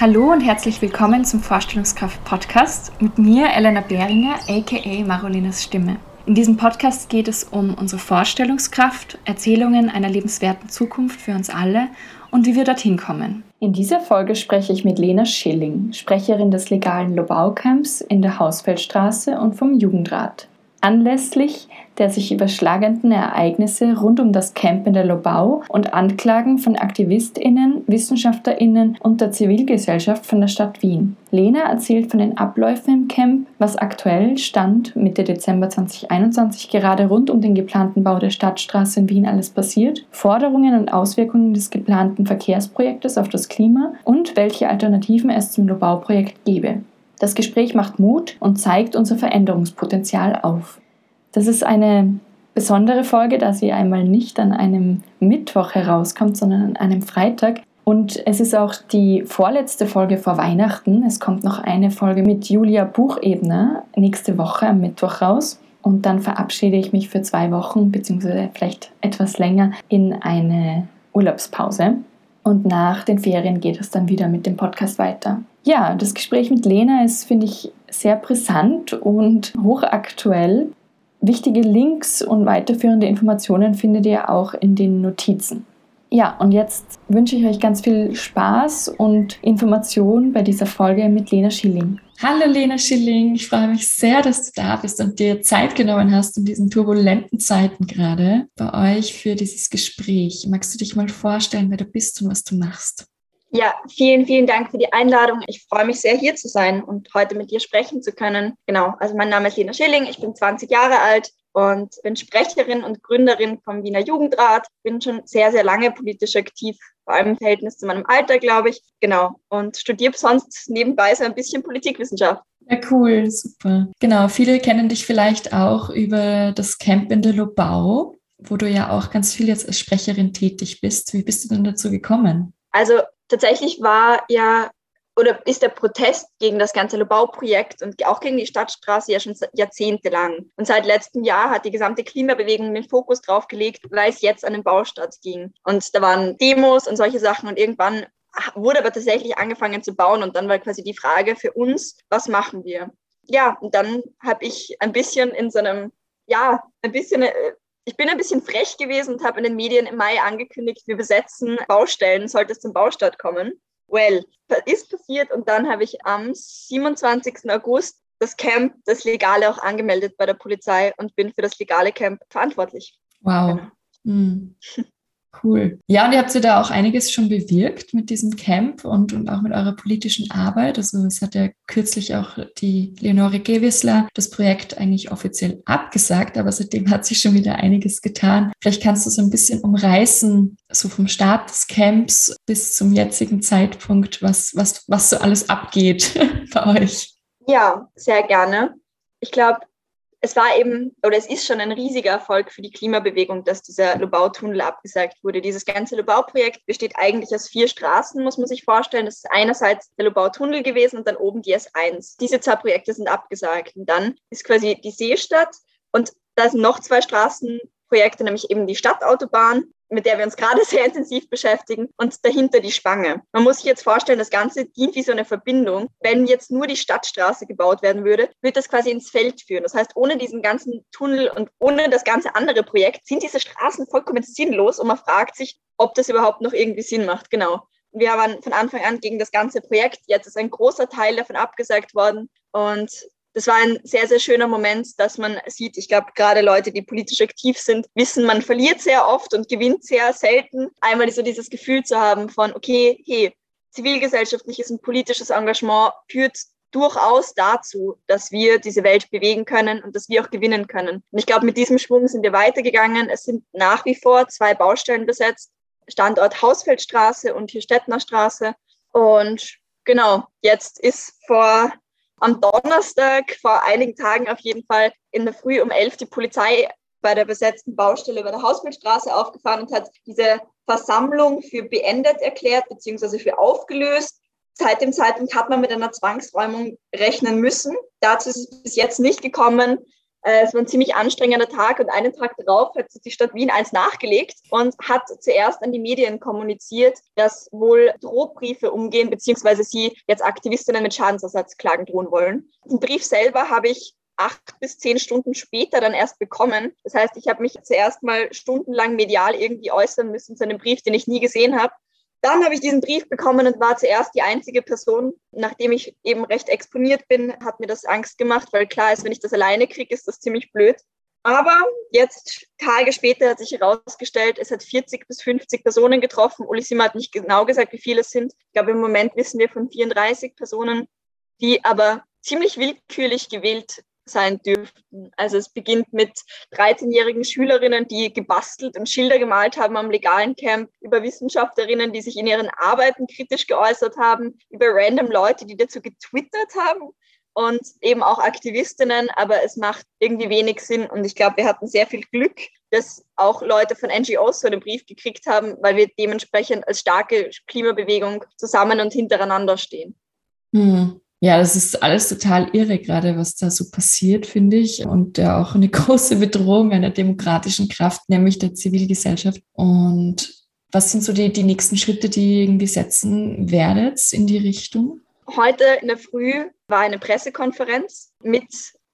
Hallo und herzlich willkommen zum Vorstellungskraft-Podcast mit mir, Elena Behringer, aka Marolinas Stimme. In diesem Podcast geht es um unsere Vorstellungskraft, Erzählungen einer lebenswerten Zukunft für uns alle und wie wir dorthin kommen. In dieser Folge spreche ich mit Lena Schilling, Sprecherin des legalen Lobau-Camps in der Hausfeldstraße und vom Jugendrat. Anlässlich der sich überschlagenden Ereignisse rund um das Camp in der Lobau und Anklagen von AktivistInnen, WissenschaftlerInnen und der Zivilgesellschaft von der Stadt Wien. Lena erzählt von den Abläufen im Camp, was aktuell Stand Mitte Dezember 2021 gerade rund um den geplanten Bau der Stadtstraße in Wien alles passiert, Forderungen und Auswirkungen des geplanten Verkehrsprojektes auf das Klima und welche Alternativen es zum Lobau-Projekt gebe. Das Gespräch macht Mut und zeigt unser Veränderungspotenzial auf. Das ist eine besondere Folge, da sie einmal nicht an einem Mittwoch herauskommt, sondern an einem Freitag. Und es ist auch die vorletzte Folge vor Weihnachten. Es kommt noch eine Folge mit Julia Buchebner nächste Woche am Mittwoch raus. Und dann verabschiede ich mich für zwei Wochen, beziehungsweise vielleicht etwas länger, in eine Urlaubspause. Und nach den Ferien geht es dann wieder mit dem Podcast weiter. Ja, das Gespräch mit Lena ist, finde ich, sehr brisant und hochaktuell. Wichtige Links und weiterführende Informationen findet ihr auch in den Notizen. Ja, und jetzt wünsche ich euch ganz viel Spaß und Information bei dieser Folge mit Lena Schilling. Hallo Lena Schilling, ich freue mich sehr, dass du da bist und dir Zeit genommen hast in diesen turbulenten Zeiten gerade bei euch für dieses Gespräch. Magst du dich mal vorstellen, wer du bist und was du machst? Ja, vielen, vielen Dank für die Einladung. Ich freue mich sehr, hier zu sein und heute mit dir sprechen zu können. Genau, also mein Name ist Lena Schilling, ich bin 20 Jahre alt und bin Sprecherin und Gründerin vom Wiener Jugendrat. Bin schon sehr, sehr lange politisch aktiv, vor allem im Verhältnis zu meinem Alter, glaube ich. Genau, und studiere sonst nebenbei so ein bisschen Politikwissenschaft. Ja, cool, super. Genau, viele kennen dich vielleicht auch über das Camp in der Lobau, wo du ja auch ganz viel jetzt als Sprecherin tätig bist. Wie bist du denn dazu gekommen? Also tatsächlich war ja oder ist der Protest gegen das ganze Lobau-Projekt und auch gegen die Stadtstraße ja schon jahrzehntelang. Und seit letztem Jahr hat die gesamte Klimabewegung den Fokus drauf gelegt, weil es jetzt an den Baustadt ging. Und da waren Demos und solche Sachen und irgendwann wurde aber tatsächlich angefangen zu bauen und dann war quasi die Frage für uns, was machen wir? Ja, und dann habe ich ein bisschen in so einem, ja, ein bisschen äh, ich bin ein bisschen frech gewesen und habe in den Medien im Mai angekündigt, wir besetzen Baustellen, sollte es zum Baustart kommen. Well, ist passiert und dann habe ich am 27. August das Camp, das Legale auch angemeldet bei der Polizei und bin für das legale Camp verantwortlich. Wow. Genau. Hm. Cool. Ja, und ihr habt ja da auch einiges schon bewirkt mit diesem Camp und, und auch mit eurer politischen Arbeit. Also es hat ja kürzlich auch die Leonore Gewissler das Projekt eigentlich offiziell abgesagt, aber seitdem hat sich schon wieder einiges getan. Vielleicht kannst du so ein bisschen umreißen, so vom Start des Camps bis zum jetzigen Zeitpunkt, was, was, was so alles abgeht bei euch. Ja, sehr gerne. Ich glaube, es war eben, oder es ist schon ein riesiger Erfolg für die Klimabewegung, dass dieser Lobau-Tunnel abgesagt wurde. Dieses ganze Lobau-Projekt besteht eigentlich aus vier Straßen, muss man sich vorstellen. Das ist einerseits der Lobau-Tunnel gewesen und dann oben die S1. Diese zwei Projekte sind abgesagt. Und dann ist quasi die Seestadt und da sind noch zwei Straßenprojekte, nämlich eben die Stadtautobahn mit der wir uns gerade sehr intensiv beschäftigen und dahinter die Spange. Man muss sich jetzt vorstellen, das Ganze dient wie so eine Verbindung. Wenn jetzt nur die Stadtstraße gebaut werden würde, würde das quasi ins Feld führen. Das heißt, ohne diesen ganzen Tunnel und ohne das ganze andere Projekt sind diese Straßen vollkommen sinnlos und man fragt sich, ob das überhaupt noch irgendwie Sinn macht. Genau. Wir waren von Anfang an gegen das ganze Projekt. Jetzt ist ein großer Teil davon abgesagt worden und das war ein sehr, sehr schöner Moment, dass man sieht, ich glaube, gerade Leute, die politisch aktiv sind, wissen, man verliert sehr oft und gewinnt sehr selten. Einmal so dieses Gefühl zu haben von, okay, hey, zivilgesellschaftliches und politisches Engagement führt durchaus dazu, dass wir diese Welt bewegen können und dass wir auch gewinnen können. Und ich glaube, mit diesem Schwung sind wir weitergegangen. Es sind nach wie vor zwei Baustellen besetzt. Standort Hausfeldstraße und hier Stettnerstraße. Und genau, jetzt ist vor am Donnerstag, vor einigen Tagen auf jeden Fall, in der Früh um elf die Polizei bei der besetzten Baustelle bei der Hausbildstraße aufgefahren und hat diese Versammlung für beendet erklärt bzw. für aufgelöst. Seit dem Zeitpunkt hat man mit einer Zwangsräumung rechnen müssen. Dazu ist es bis jetzt nicht gekommen. Äh, es war ein ziemlich anstrengender Tag und einen Tag darauf hat die Stadt Wien eins nachgelegt und hat zuerst an die Medien kommuniziert, dass wohl Drohbriefe umgehen, beziehungsweise sie jetzt Aktivistinnen mit Schadensersatzklagen drohen wollen. Den Brief selber habe ich acht bis zehn Stunden später dann erst bekommen. Das heißt, ich habe mich zuerst mal stundenlang medial irgendwie äußern müssen zu einem Brief, den ich nie gesehen habe. Dann habe ich diesen Brief bekommen und war zuerst die einzige Person. Nachdem ich eben recht exponiert bin, hat mir das Angst gemacht, weil klar ist, wenn ich das alleine kriege, ist das ziemlich blöd. Aber jetzt, Tage später, hat sich herausgestellt, es hat 40 bis 50 Personen getroffen. Ulisima hat nicht genau gesagt, wie viele es sind. Ich glaube, im Moment wissen wir von 34 Personen, die aber ziemlich willkürlich gewählt sein dürften. Also es beginnt mit 13-jährigen Schülerinnen, die gebastelt und Schilder gemalt haben am legalen Camp, über Wissenschaftlerinnen, die sich in ihren Arbeiten kritisch geäußert haben, über random Leute, die dazu getwittert haben und eben auch Aktivistinnen, aber es macht irgendwie wenig Sinn und ich glaube, wir hatten sehr viel Glück, dass auch Leute von NGOs so einen Brief gekriegt haben, weil wir dementsprechend als starke Klimabewegung zusammen und hintereinander stehen. Hm. Ja, das ist alles total irre, gerade was da so passiert, finde ich. Und ja auch eine große Bedrohung einer demokratischen Kraft, nämlich der Zivilgesellschaft. Und was sind so die, die nächsten Schritte, die ihr irgendwie setzen werdet in die Richtung? Heute in der Früh war eine Pressekonferenz mit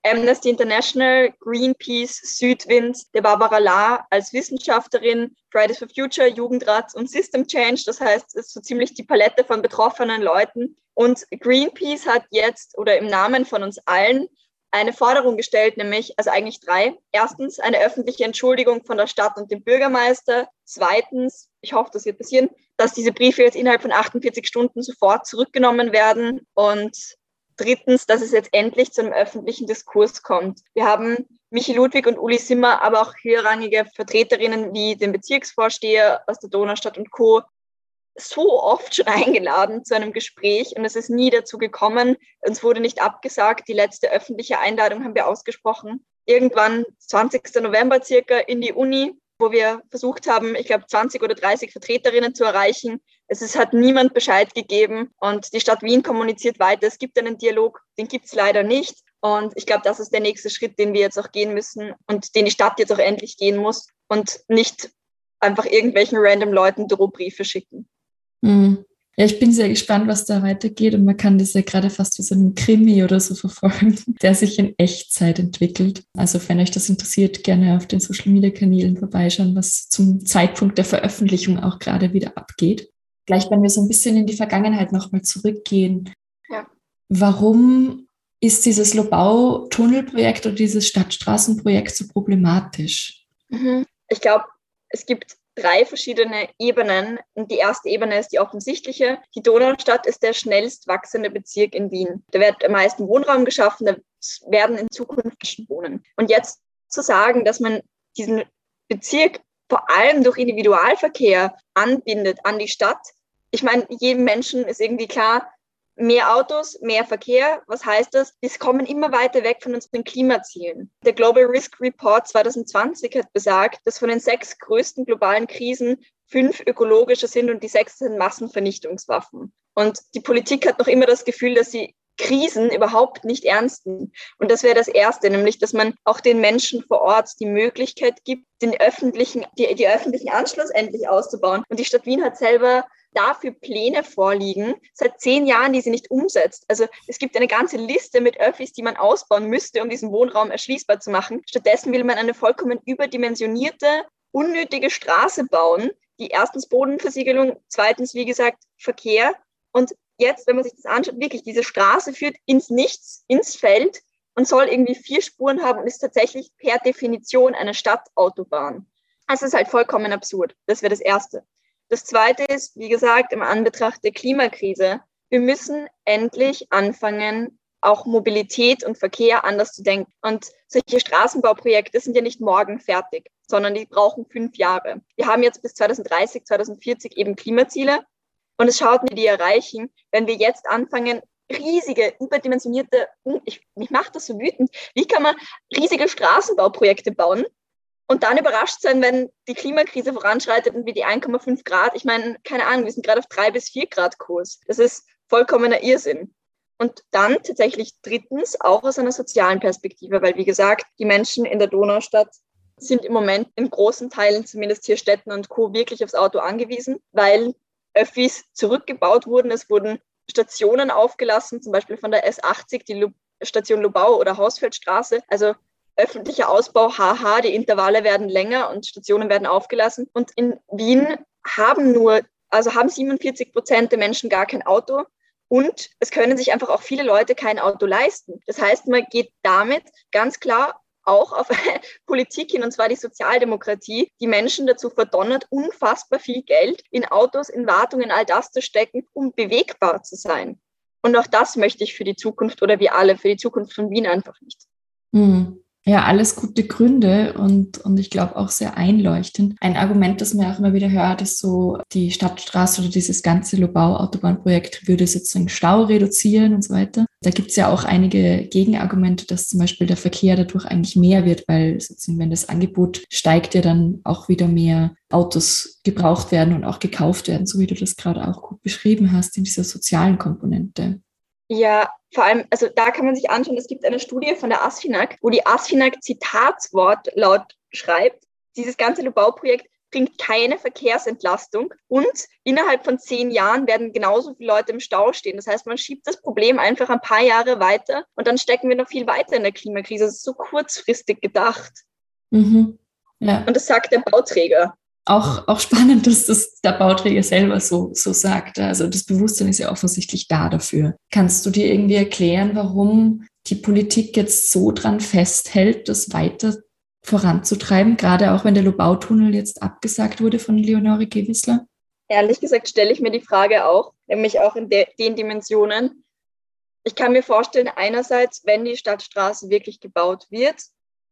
Amnesty International, Greenpeace, Südwind, der Barbara La als Wissenschaftlerin, Fridays for Future, Jugendrat und System Change. Das heißt, es ist so ziemlich die Palette von betroffenen Leuten. Und Greenpeace hat jetzt oder im Namen von uns allen eine Forderung gestellt, nämlich, also eigentlich drei. Erstens eine öffentliche Entschuldigung von der Stadt und dem Bürgermeister. Zweitens, ich hoffe, das wird passieren, dass diese Briefe jetzt innerhalb von 48 Stunden sofort zurückgenommen werden. Und drittens, dass es jetzt endlich zu einem öffentlichen Diskurs kommt. Wir haben Michi Ludwig und Uli Simmer, aber auch höherrangige Vertreterinnen wie den Bezirksvorsteher aus der Donaustadt und Co. so oft schon eingeladen zu einem Gespräch und es ist nie dazu gekommen. Uns wurde nicht abgesagt. Die letzte öffentliche Einladung haben wir ausgesprochen. Irgendwann 20. November circa in die Uni wo wir versucht haben, ich glaube, 20 oder 30 Vertreterinnen zu erreichen. Es ist, hat niemand Bescheid gegeben und die Stadt Wien kommuniziert weiter. Es gibt einen Dialog, den gibt es leider nicht. Und ich glaube, das ist der nächste Schritt, den wir jetzt auch gehen müssen und den die Stadt jetzt auch endlich gehen muss und nicht einfach irgendwelchen random Leuten Drohbriefe schicken. Mhm. Ja, ich bin sehr gespannt, was da weitergeht und man kann das ja gerade fast wie so einen Krimi oder so verfolgen, der sich in Echtzeit entwickelt. Also wenn euch das interessiert, gerne auf den Social Media Kanälen vorbeischauen, was zum Zeitpunkt der Veröffentlichung auch gerade wieder abgeht. Gleich, wenn wir so ein bisschen in die Vergangenheit nochmal zurückgehen. Ja. Warum ist dieses Lobau-Tunnelprojekt oder dieses Stadtstraßenprojekt so problematisch? Mhm. Ich glaube, es gibt drei verschiedene Ebenen. Und die erste Ebene ist die offensichtliche. Die Donaustadt ist der schnellst wachsende Bezirk in Wien. Da wird am meisten Wohnraum geschaffen, da werden in Zukunft Menschen wohnen. Und jetzt zu sagen, dass man diesen Bezirk vor allem durch Individualverkehr anbindet an die Stadt. Ich meine, jedem Menschen ist irgendwie klar, mehr Autos, mehr Verkehr. Was heißt das? Wir kommen immer weiter weg von unseren Klimazielen. Der Global Risk Report 2020 hat besagt, dass von den sechs größten globalen Krisen fünf ökologische sind und die sechs sind Massenvernichtungswaffen. Und die Politik hat noch immer das Gefühl, dass sie Krisen überhaupt nicht ernst nehmen. Und das wäre das Erste, nämlich, dass man auch den Menschen vor Ort die Möglichkeit gibt, den öffentlichen, die, die öffentlichen Anschluss endlich auszubauen. Und die Stadt Wien hat selber dafür Pläne vorliegen, seit zehn Jahren, die sie nicht umsetzt. Also es gibt eine ganze Liste mit Öffis, die man ausbauen müsste, um diesen Wohnraum erschließbar zu machen. Stattdessen will man eine vollkommen überdimensionierte, unnötige Straße bauen, die erstens Bodenversiegelung, zweitens, wie gesagt, Verkehr. Und jetzt, wenn man sich das anschaut, wirklich, diese Straße führt ins Nichts, ins Feld und soll irgendwie vier Spuren haben und ist tatsächlich per Definition eine Stadtautobahn. Das ist halt vollkommen absurd. Das wäre das Erste. Das Zweite ist, wie gesagt, im Anbetracht der Klimakrise, wir müssen endlich anfangen, auch Mobilität und Verkehr anders zu denken. Und solche Straßenbauprojekte sind ja nicht morgen fertig, sondern die brauchen fünf Jahre. Wir haben jetzt bis 2030, 2040 eben Klimaziele. Und es schaut, wie die erreichen, wenn wir jetzt anfangen, riesige, überdimensionierte, ich, mich macht das so wütend, wie kann man riesige Straßenbauprojekte bauen, und dann überrascht sein, wenn die Klimakrise voranschreitet und wir die 1,5 Grad, ich meine, keine Ahnung, wir sind gerade auf drei bis vier Grad Kurs. Das ist vollkommener Irrsinn. Und dann tatsächlich drittens auch aus einer sozialen Perspektive, weil wie gesagt, die Menschen in der Donaustadt sind im Moment in großen Teilen, zumindest hier Städten und Co., wirklich aufs Auto angewiesen, weil Öffis zurückgebaut wurden. Es wurden Stationen aufgelassen, zum Beispiel von der S80, die Station Lubau oder Hausfeldstraße. Also öffentlicher Ausbau, haha, die Intervalle werden länger und Stationen werden aufgelassen. Und in Wien haben nur, also haben 47 Prozent der Menschen gar kein Auto. Und es können sich einfach auch viele Leute kein Auto leisten. Das heißt, man geht damit ganz klar auch auf Politik hin, und zwar die Sozialdemokratie, die Menschen dazu verdonnert, unfassbar viel Geld in Autos, in Wartungen, all das zu stecken, um bewegbar zu sein. Und auch das möchte ich für die Zukunft oder wir alle für die Zukunft von Wien einfach nicht. Mhm. Ja, alles gute Gründe und, und ich glaube auch sehr einleuchtend. Ein Argument, das man auch immer wieder hört, ist so, die Stadtstraße oder dieses ganze Lobau-Autobahnprojekt würde sozusagen Stau reduzieren und so weiter. Da gibt es ja auch einige Gegenargumente, dass zum Beispiel der Verkehr dadurch eigentlich mehr wird, weil sozusagen, wenn das Angebot steigt, ja dann auch wieder mehr Autos gebraucht werden und auch gekauft werden, so wie du das gerade auch gut beschrieben hast in dieser sozialen Komponente. Ja, vor allem, also da kann man sich anschauen, es gibt eine Studie von der ASFINAG, wo die ASFINAG Zitatswort laut schreibt, dieses ganze Lubauprojekt bringt keine Verkehrsentlastung und innerhalb von zehn Jahren werden genauso viele Leute im Stau stehen. Das heißt, man schiebt das Problem einfach ein paar Jahre weiter und dann stecken wir noch viel weiter in der Klimakrise. Das ist so kurzfristig gedacht. Mhm. Ja. Und das sagt der Bauträger auch, auch spannend, dass das der Bauträger selber so, so sagt. Also das Bewusstsein ist ja offensichtlich da dafür. Kannst du dir irgendwie erklären, warum die Politik jetzt so dran festhält, das weiter voranzutreiben, gerade auch wenn der Lobautunnel jetzt abgesagt wurde von Leonore Gewissler? Ehrlich gesagt stelle ich mir die Frage auch, nämlich auch in de den Dimensionen. Ich kann mir vorstellen, einerseits, wenn die Stadtstraße wirklich gebaut wird,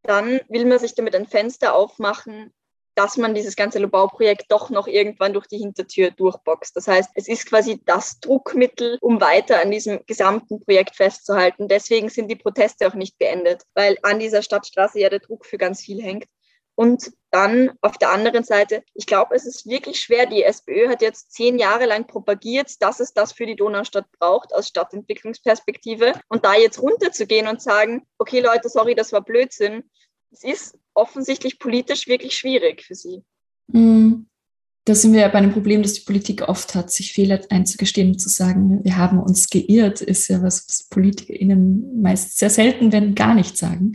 dann will man sich damit ein Fenster aufmachen, dass man dieses ganze Lobauprojekt doch noch irgendwann durch die Hintertür durchboxt. Das heißt, es ist quasi das Druckmittel, um weiter an diesem gesamten Projekt festzuhalten. Deswegen sind die Proteste auch nicht beendet, weil an dieser Stadtstraße ja der Druck für ganz viel hängt. Und dann auf der anderen Seite, ich glaube, es ist wirklich schwer. Die SPÖ hat jetzt zehn Jahre lang propagiert, dass es das für die Donaustadt braucht aus Stadtentwicklungsperspektive. Und da jetzt runterzugehen und sagen, okay Leute, sorry, das war Blödsinn, es ist offensichtlich politisch wirklich schwierig für sie. Mhm. Da sind wir ja bei einem Problem, dass die Politik oft hat, sich Fehler einzugestehen und zu sagen, wir haben uns geirrt, ist ja was, was PolitikerInnen meist sehr selten, wenn gar nicht sagen.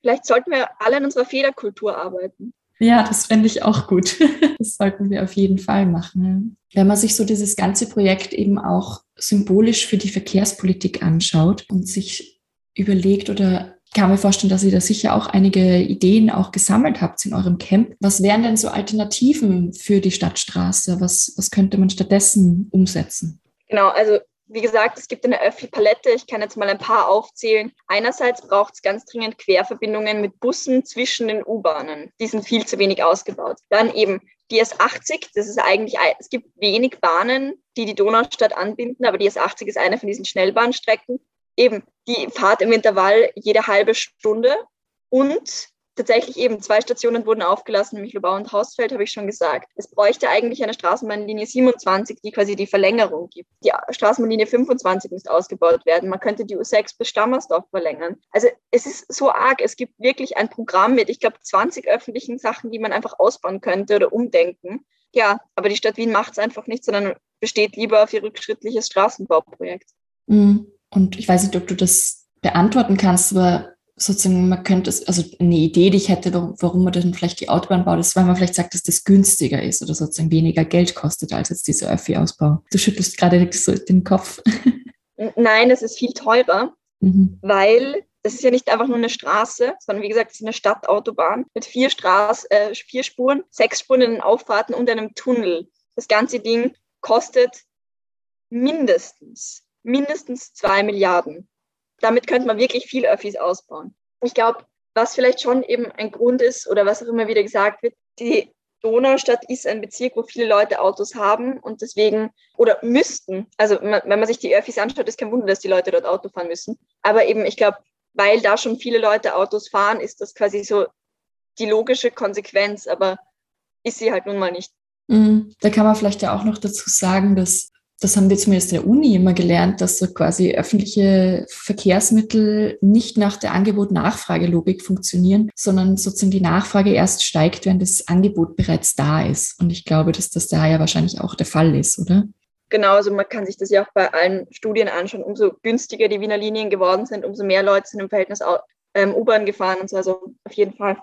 Vielleicht sollten wir alle an unserer Fehlerkultur arbeiten. Ja, das fände ich auch gut. Das sollten wir auf jeden Fall machen. Wenn man sich so dieses ganze Projekt eben auch symbolisch für die Verkehrspolitik anschaut und sich überlegt oder kann mir vorstellen, dass ihr da sicher auch einige Ideen auch gesammelt habt in eurem Camp. Was wären denn so Alternativen für die Stadtstraße? Was, was könnte man stattdessen umsetzen? Genau, also wie gesagt, es gibt eine Öffi-Palette. Ich kann jetzt mal ein paar aufzählen. Einerseits braucht es ganz dringend Querverbindungen mit Bussen zwischen den U-Bahnen. Die sind viel zu wenig ausgebaut. Dann eben die S80. Das ist eigentlich, es gibt wenig Bahnen, die die Donaustadt anbinden, aber die S80 ist eine von diesen Schnellbahnstrecken eben die Fahrt im Intervall jede halbe Stunde und tatsächlich eben zwei Stationen wurden aufgelassen, nämlich Lubau und Hausfeld, habe ich schon gesagt. Es bräuchte eigentlich eine Straßenbahnlinie 27, die quasi die Verlängerung gibt. Die Straßenbahnlinie 25 muss ausgebaut werden. Man könnte die U6 bis Stammersdorf verlängern. Also es ist so arg. Es gibt wirklich ein Programm mit, ich glaube, 20 öffentlichen Sachen, die man einfach ausbauen könnte oder umdenken. Ja, aber die Stadt Wien macht es einfach nicht, sondern besteht lieber auf ihr rückschrittliches Straßenbauprojekt. Mhm. Und ich weiß nicht, ob du das beantworten kannst, aber sozusagen, man könnte es, also eine Idee, die ich hätte, warum man dann vielleicht die Autobahn baut, ist, weil man vielleicht sagt, dass das günstiger ist oder sozusagen weniger Geld kostet als jetzt dieser Öffi-Ausbau. Du schüttelst gerade so den Kopf. Nein, es ist viel teurer, mhm. weil das ist ja nicht einfach nur eine Straße, sondern wie gesagt, es ist eine Stadtautobahn mit vier, Straß, äh, vier Spuren, sechs Spuren in den Auffahrten und einem Tunnel. Das ganze Ding kostet mindestens mindestens zwei Milliarden. Damit könnte man wirklich viel Öffis ausbauen. Ich glaube, was vielleicht schon eben ein Grund ist oder was auch immer wieder gesagt wird, die Donaustadt ist ein Bezirk, wo viele Leute Autos haben und deswegen oder müssten. Also wenn man sich die Öffis anschaut, ist kein Wunder, dass die Leute dort Auto fahren müssen. Aber eben, ich glaube, weil da schon viele Leute Autos fahren, ist das quasi so die logische Konsequenz, aber ist sie halt nun mal nicht. Mhm. Da kann man vielleicht ja auch noch dazu sagen, dass das haben wir zumindest in der Uni immer gelernt, dass so quasi öffentliche Verkehrsmittel nicht nach der Angebot-Nachfrage-Logik funktionieren, sondern sozusagen die Nachfrage erst steigt, wenn das Angebot bereits da ist. Und ich glaube, dass das da ja wahrscheinlich auch der Fall ist, oder? Genau, also man kann sich das ja auch bei allen Studien anschauen. Umso günstiger die Wiener Linien geworden sind, umso mehr Leute sind im Verhältnis ähm, U-Bahn gefahren und so. Also auf jeden Fall.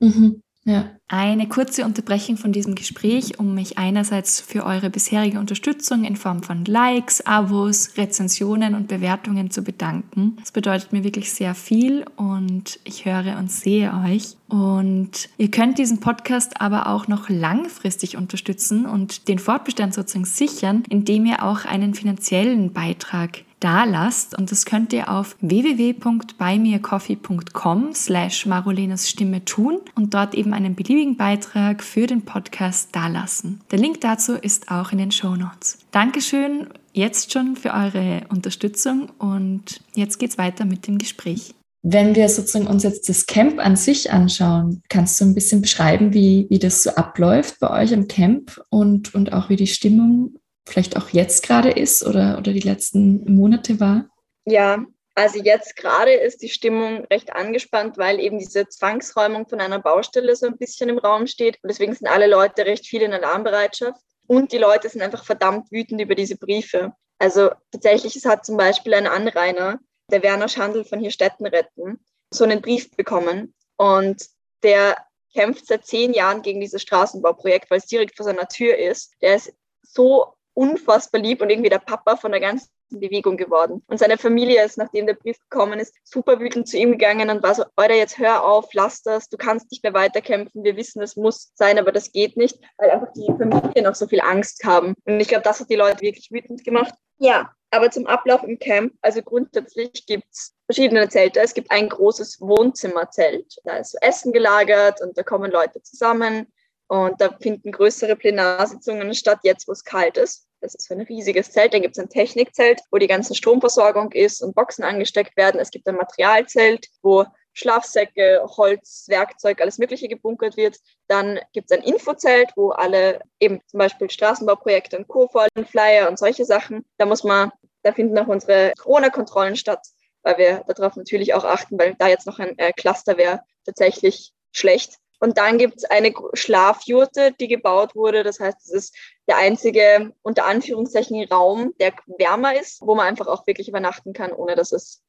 Mhm. Ja. Eine kurze Unterbrechung von diesem Gespräch, um mich einerseits für eure bisherige Unterstützung in Form von Likes, Abos, Rezensionen und Bewertungen zu bedanken. Das bedeutet mir wirklich sehr viel und ich höre und sehe euch. Und ihr könnt diesen Podcast aber auch noch langfristig unterstützen und den Fortbestand sozusagen sichern, indem ihr auch einen finanziellen Beitrag da lasst. Und das könnt ihr auf www.buymeacoffee.com slash Marolenas Stimme tun und dort eben einen beliebigen Beitrag für den Podcast dalassen. Der Link dazu ist auch in den Show Notes. Dankeschön jetzt schon für eure Unterstützung und jetzt geht's weiter mit dem Gespräch. Wenn wir sozusagen uns jetzt das Camp an sich anschauen, kannst du ein bisschen beschreiben, wie, wie das so abläuft bei euch im Camp und, und auch wie die Stimmung vielleicht auch jetzt gerade ist oder, oder die letzten Monate war? Ja, also jetzt gerade ist die Stimmung recht angespannt, weil eben diese Zwangsräumung von einer Baustelle so ein bisschen im Raum steht. Und deswegen sind alle Leute recht viel in Alarmbereitschaft. Und die Leute sind einfach verdammt wütend über diese Briefe. Also tatsächlich, es hat zum Beispiel ein Anrainer, der Werner Schandl von hier Städten retten, so einen Brief bekommen. Und der kämpft seit zehn Jahren gegen dieses Straßenbauprojekt, weil es direkt vor seiner Tür ist. Der ist so unfassbar lieb und irgendwie der Papa von der ganzen Bewegung geworden. Und seine Familie ist, nachdem der Brief gekommen ist, super wütend zu ihm gegangen und war so, Alter, jetzt hör auf, lass das, du kannst nicht mehr weiterkämpfen, wir wissen, es muss sein, aber das geht nicht, weil einfach die Familie noch so viel Angst haben. Und ich glaube, das hat die Leute wirklich wütend gemacht. Ja, aber zum Ablauf im Camp, also grundsätzlich gibt es verschiedene Zelte. Es gibt ein großes Wohnzimmerzelt, da ist Essen gelagert und da kommen Leute zusammen. Und da finden größere Plenarsitzungen statt, jetzt wo es kalt ist. Das ist so ein riesiges Zelt. Dann gibt es ein Technikzelt, wo die ganze Stromversorgung ist und Boxen angesteckt werden. Es gibt ein Materialzelt, wo Schlafsäcke, Holz, Werkzeug, alles Mögliche gebunkert wird. Dann gibt es ein Infozelt, wo alle eben zum Beispiel Straßenbauprojekte und Co. Flyer und solche Sachen. Da muss man, da finden auch unsere Corona-Kontrollen statt, weil wir darauf natürlich auch achten, weil da jetzt noch ein äh, Cluster wäre tatsächlich schlecht. Und dann gibt es eine Schlafjurte, die gebaut wurde. Das heißt, es ist der einzige, unter Anführungszeichen, Raum, der wärmer ist, wo man einfach auch wirklich übernachten kann, ohne dass es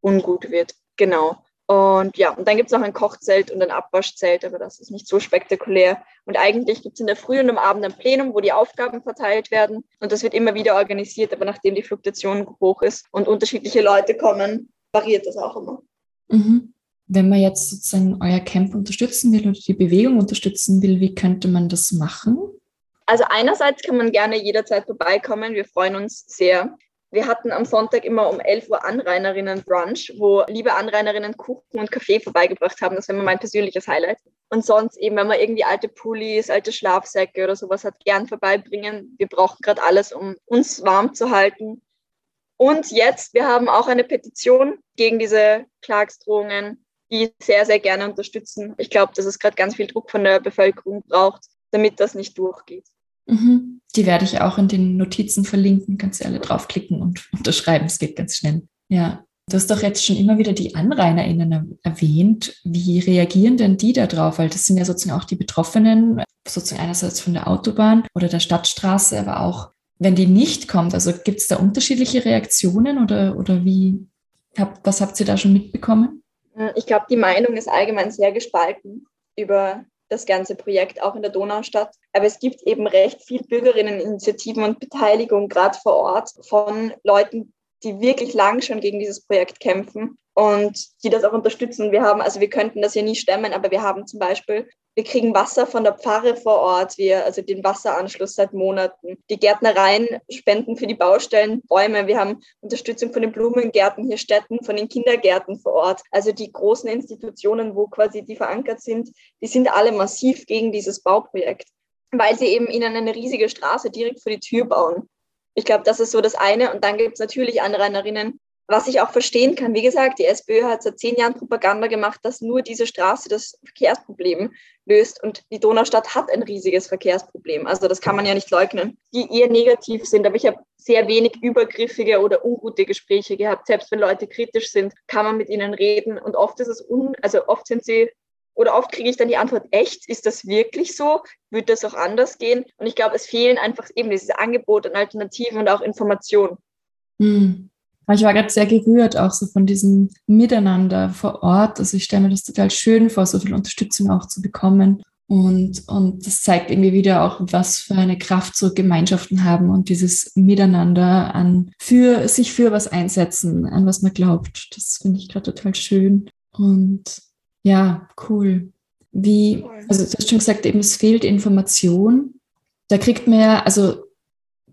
ungut wird. Genau. Und ja, und dann gibt es noch ein Kochzelt und ein Abwaschzelt, aber das ist nicht so spektakulär. Und eigentlich gibt es in der Früh und am Abend ein Plenum, wo die Aufgaben verteilt werden. Und das wird immer wieder organisiert, aber nachdem die Fluktuation hoch ist und unterschiedliche Leute kommen, variiert das auch immer. Mhm. Wenn man jetzt sozusagen euer Camp unterstützen will oder die Bewegung unterstützen will, wie könnte man das machen? Also einerseits kann man gerne jederzeit vorbeikommen. Wir freuen uns sehr. Wir hatten am Sonntag immer um 11 Uhr Anrainerinnen-Brunch, wo liebe Anrainerinnen Kuchen und Kaffee vorbeigebracht haben. Das wäre mein persönliches Highlight. Und sonst eben, wenn man irgendwie alte Pullis, alte Schlafsäcke oder sowas hat, gern vorbeibringen. Wir brauchen gerade alles, um uns warm zu halten. Und jetzt, wir haben auch eine Petition gegen diese Klagsdrohungen die sehr, sehr gerne unterstützen. Ich glaube, dass es gerade ganz viel Druck von der Bevölkerung braucht, damit das nicht durchgeht. Mhm. Die werde ich auch in den Notizen verlinken. Kannst du alle draufklicken und unterschreiben. Es geht ganz schnell. Ja. Du hast doch jetzt schon immer wieder die AnrainerInnen erwähnt. Wie reagieren denn die da drauf? Weil das sind ja sozusagen auch die Betroffenen, sozusagen einerseits von der Autobahn oder der Stadtstraße, aber auch, wenn die nicht kommt. Also gibt es da unterschiedliche Reaktionen oder, oder wie, hab, was habt ihr da schon mitbekommen? Hm, ich glaube, die Meinung ist allgemein sehr gespalten über das ganze Projekt, auch in der Donaustadt. Aber es gibt eben recht viel Bürgerinneninitiativen und Beteiligung gerade vor Ort von Leuten, die wirklich lang schon gegen dieses Projekt kämpfen und die das auch unterstützen. Wir haben, also wir könnten das ja nie stemmen, aber wir haben zum Beispiel wir kriegen Wasser von der Pfarre vor Ort, wir, also den Wasseranschluss seit Monaten. Die Gärtnereien spenden für die Baustellen Bäume. Wir haben Unterstützung von den Blumengärten hier Städten, von den Kindergärten vor Ort. Also die großen Institutionen, wo quasi die verankert sind, die sind alle massiv gegen dieses Bauprojekt, weil sie eben ihnen eine riesige Straße direkt vor die Tür bauen. Ich glaube, das ist so das eine. Und dann gibt es natürlich Anrainerinnen, was ich auch verstehen kann, wie gesagt, die SPÖ hat seit zehn Jahren Propaganda gemacht, dass nur diese Straße das Verkehrsproblem löst. Und die Donaustadt hat ein riesiges Verkehrsproblem. Also das kann man ja nicht leugnen, die eher negativ sind. Aber ich habe sehr wenig übergriffige oder ungute Gespräche gehabt. Selbst wenn Leute kritisch sind, kann man mit ihnen reden. Und oft ist es un, also oft sind sie oder oft kriege ich dann die Antwort, echt, ist das wirklich so? Würde das auch anders gehen? Und ich glaube, es fehlen einfach eben dieses Angebot an Alternativen und auch Informationen. Mhm. Ich war gerade sehr gerührt, auch so von diesem Miteinander vor Ort. Also ich stelle mir das total schön vor, so viel Unterstützung auch zu bekommen. Und, und das zeigt irgendwie wieder auch, was für eine Kraft so Gemeinschaften haben und dieses Miteinander an für sich für was einsetzen, an was man glaubt. Das finde ich gerade total schön. Und ja, cool. Wie, also du hast schon gesagt, eben es fehlt Information. Da kriegt man ja, also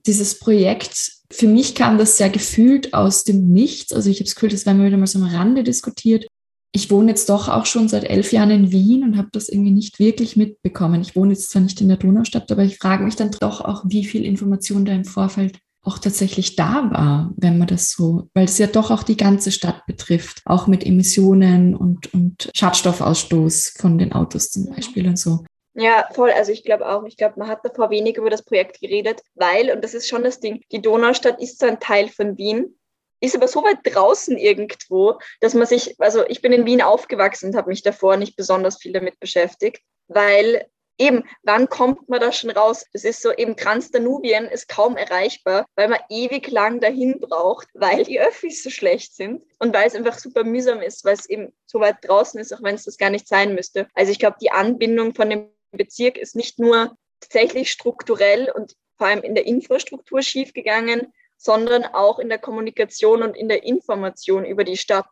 dieses Projekt für mich kam das sehr gefühlt aus dem Nichts. Also ich habe das Gefühl, das war mir wieder mal so am Rande diskutiert. Ich wohne jetzt doch auch schon seit elf Jahren in Wien und habe das irgendwie nicht wirklich mitbekommen. Ich wohne jetzt zwar nicht in der Donaustadt, aber ich frage mich dann doch auch, wie viel Information da im Vorfeld auch tatsächlich da war, wenn man das so, weil es ja doch auch die ganze Stadt betrifft, auch mit Emissionen und, und Schadstoffausstoß von den Autos zum Beispiel und so. Ja, voll. Also ich glaube auch, ich glaube, man hat davor wenig über das Projekt geredet, weil, und das ist schon das Ding, die Donaustadt ist so ein Teil von Wien, ist aber so weit draußen irgendwo, dass man sich, also ich bin in Wien aufgewachsen und habe mich davor nicht besonders viel damit beschäftigt, weil eben, wann kommt man da schon raus? Das ist so, eben Transdanubien ist kaum erreichbar, weil man ewig lang dahin braucht, weil die Öffis so schlecht sind und weil es einfach super mühsam ist, weil es eben so weit draußen ist, auch wenn es das gar nicht sein müsste. Also ich glaube, die Anbindung von dem Bezirk ist nicht nur tatsächlich strukturell und vor allem in der Infrastruktur schiefgegangen, sondern auch in der Kommunikation und in der Information über die Stadt.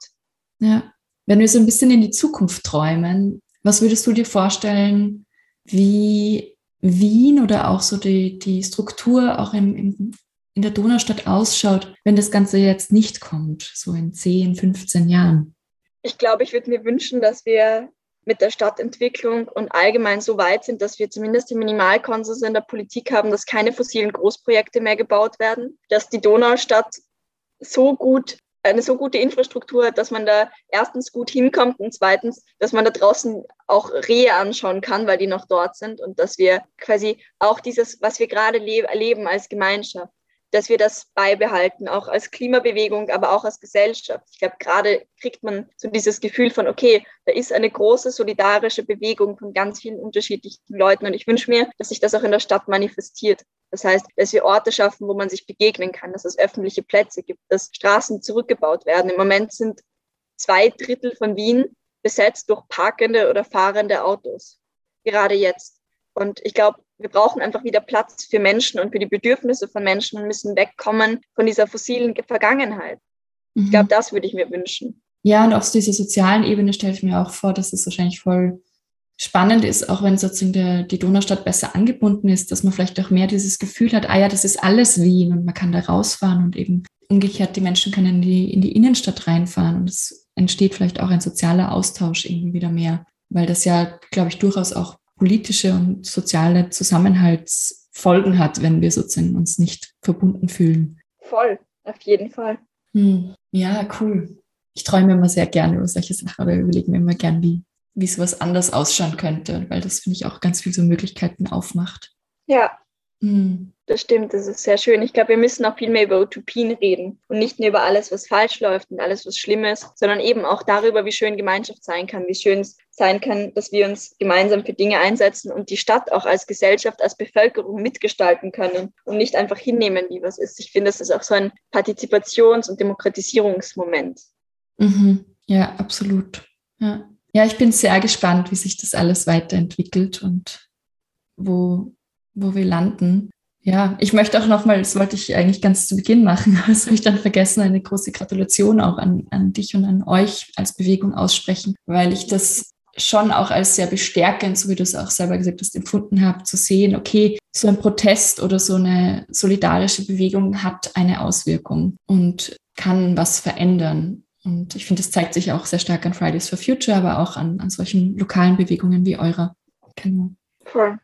Ja, wenn wir so ein bisschen in die Zukunft träumen, was würdest du dir vorstellen, wie Wien oder auch so die, die Struktur auch im, im, in der Donaustadt ausschaut, wenn das Ganze jetzt nicht kommt, so in 10, 15 Jahren? Ich glaube, ich würde mir wünschen, dass wir mit der Stadtentwicklung und allgemein so weit sind, dass wir zumindest die Minimalkonsens in der Politik haben, dass keine fossilen Großprojekte mehr gebaut werden, dass die Donaustadt so gut eine so gute Infrastruktur hat, dass man da erstens gut hinkommt und zweitens, dass man da draußen auch Rehe anschauen kann, weil die noch dort sind und dass wir quasi auch dieses, was wir gerade erleben als Gemeinschaft, dass wir das beibehalten, auch als Klimabewegung, aber auch als Gesellschaft. Ich glaube, gerade kriegt man so dieses Gefühl von, okay, da ist eine große solidarische Bewegung von ganz vielen unterschiedlichen Leuten und ich wünsche mir, dass sich das auch in der Stadt manifestiert. Das heißt, dass wir Orte schaffen, wo man sich begegnen kann, dass es öffentliche Plätze gibt, dass Straßen zurückgebaut werden. Im Moment sind zwei Drittel von Wien besetzt durch parkende oder fahrende Autos. Gerade jetzt. Und ich glaube, wir brauchen einfach wieder Platz für Menschen und für die Bedürfnisse von Menschen und müssen wegkommen von dieser fossilen Vergangenheit. Mhm. Ich glaube, das würde ich mir wünschen. Ja, und auf dieser sozialen Ebene stelle ich mir auch vor, dass es wahrscheinlich voll spannend ist, auch wenn sozusagen der, die Donaustadt besser angebunden ist, dass man vielleicht auch mehr dieses Gefühl hat, ah ja, das ist alles Wien und man kann da rausfahren und eben umgekehrt, die Menschen können in die, in die Innenstadt reinfahren und es entsteht vielleicht auch ein sozialer Austausch irgendwie wieder mehr, weil das ja, glaube ich, durchaus auch politische und soziale Zusammenhaltsfolgen hat, wenn wir sozusagen uns nicht verbunden fühlen. Voll, auf jeden Fall. Hm. Ja, cool. Ich träume immer sehr gerne über solche Sachen, aber überlege mir immer gern, wie, wie sowas anders ausschauen könnte, weil das, finde ich, auch ganz viel so Möglichkeiten aufmacht. Ja, hm. Das stimmt, das ist sehr schön. Ich glaube, wir müssen auch viel mehr über Utopien reden und nicht nur über alles, was falsch läuft und alles, was schlimm ist, sondern eben auch darüber, wie schön Gemeinschaft sein kann, wie schön es sein kann, dass wir uns gemeinsam für Dinge einsetzen und die Stadt auch als Gesellschaft, als Bevölkerung mitgestalten können und nicht einfach hinnehmen, wie was ist. Ich finde, das ist auch so ein Partizipations- und Demokratisierungsmoment. Mhm. Ja, absolut. Ja. ja, ich bin sehr gespannt, wie sich das alles weiterentwickelt und wo, wo wir landen. Ja, ich möchte auch nochmal, das wollte ich eigentlich ganz zu Beginn machen, aber das habe ich dann vergessen, eine große Gratulation auch an, an dich und an euch als Bewegung aussprechen, weil ich das schon auch als sehr bestärkend, so wie du es auch selber gesagt hast, empfunden habe, zu sehen, okay, so ein Protest oder so eine solidarische Bewegung hat eine Auswirkung und kann was verändern. Und ich finde, das zeigt sich auch sehr stark an Fridays for Future, aber auch an, an solchen lokalen Bewegungen wie eurer. Genau. Voll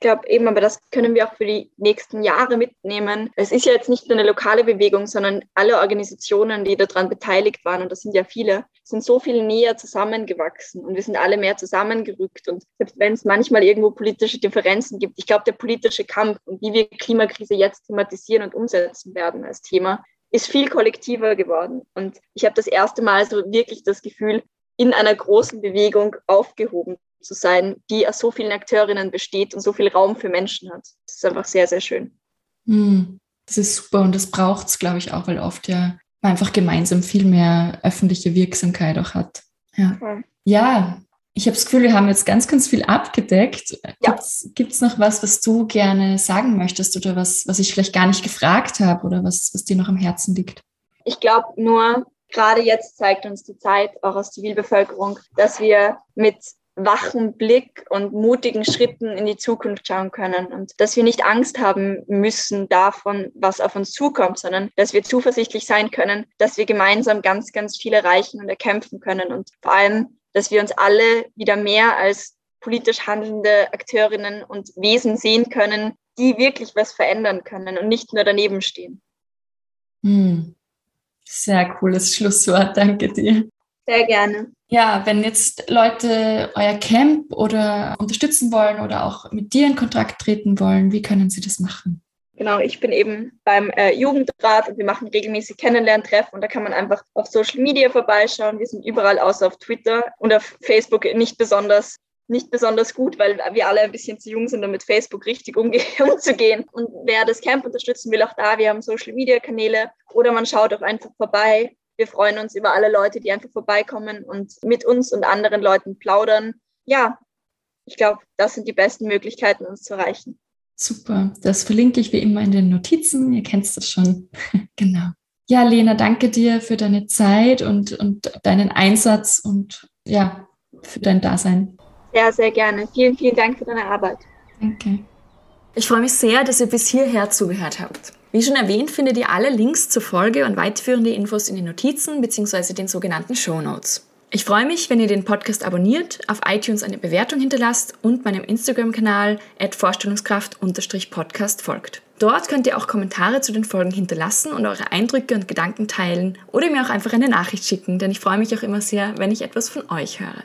glaube eben, aber das können wir auch für die nächsten Jahre mitnehmen. Es ist ja jetzt nicht nur eine lokale Bewegung, sondern alle Organisationen, die daran beteiligt waren, und das sind ja viele, sind so viel näher zusammengewachsen und wir sind alle mehr zusammengerückt. Und selbst wenn es manchmal irgendwo politische Differenzen gibt, ich glaube, der politische Kampf und wie wir Klimakrise jetzt thematisieren und umsetzen werden als Thema, ist viel kollektiver geworden. Und ich habe das erste Mal so wirklich das Gefühl, in einer großen Bewegung aufgehoben zu sein, die aus so vielen Akteurinnen besteht und so viel Raum für Menschen hat. Das ist einfach sehr, sehr schön. Hm, das ist super und das braucht es, glaube ich, auch, weil oft ja man einfach gemeinsam viel mehr öffentliche Wirksamkeit auch hat. Ja, okay. ja ich habe das Gefühl, wir haben jetzt ganz, ganz viel abgedeckt. Ja. Gibt es noch was, was du gerne sagen möchtest oder was, was ich vielleicht gar nicht gefragt habe oder was, was dir noch am Herzen liegt? Ich glaube nur, gerade jetzt zeigt uns die Zeit auch aus Zivilbevölkerung, dass wir mit wachen Blick und mutigen Schritten in die Zukunft schauen können und dass wir nicht Angst haben müssen davon, was auf uns zukommt, sondern dass wir zuversichtlich sein können, dass wir gemeinsam ganz, ganz viel erreichen und erkämpfen können und vor allem, dass wir uns alle wieder mehr als politisch handelnde Akteurinnen und Wesen sehen können, die wirklich was verändern können und nicht nur daneben stehen. Hm. Sehr cooles Schlusswort, danke dir. Sehr gerne. Ja, wenn jetzt Leute euer Camp oder unterstützen wollen oder auch mit dir in Kontakt treten wollen, wie können sie das machen? Genau, ich bin eben beim äh, Jugendrat und wir machen regelmäßig Kennenlerntreffen und da kann man einfach auf Social Media vorbeischauen. Wir sind überall außer auf Twitter und auf Facebook nicht besonders nicht besonders gut, weil wir alle ein bisschen zu jung sind, um mit Facebook richtig umzugehen. Und wer das Camp unterstützen will, auch da, wir haben Social Media Kanäle oder man schaut auch einfach vorbei wir freuen uns über alle Leute, die einfach vorbeikommen und mit uns und anderen Leuten plaudern. Ja, ich glaube, das sind die besten Möglichkeiten, uns zu erreichen. Super, das verlinke ich wie immer in den Notizen. Ihr kennt das schon. genau. Ja, Lena, danke dir für deine Zeit und, und deinen Einsatz und ja, für dein Dasein. Sehr, sehr gerne. Vielen, vielen Dank für deine Arbeit. Danke. Ich freue mich sehr, dass ihr bis hierher zugehört habt. Wie schon erwähnt, findet ihr alle Links zur Folge und weiterführende Infos in den Notizen bzw. den sogenannten Show Notes. Ich freue mich, wenn ihr den Podcast abonniert, auf iTunes eine Bewertung hinterlasst und meinem Instagram-Kanal vorstellungskraft-podcast folgt. Dort könnt ihr auch Kommentare zu den Folgen hinterlassen und eure Eindrücke und Gedanken teilen oder mir auch einfach eine Nachricht schicken, denn ich freue mich auch immer sehr, wenn ich etwas von euch höre.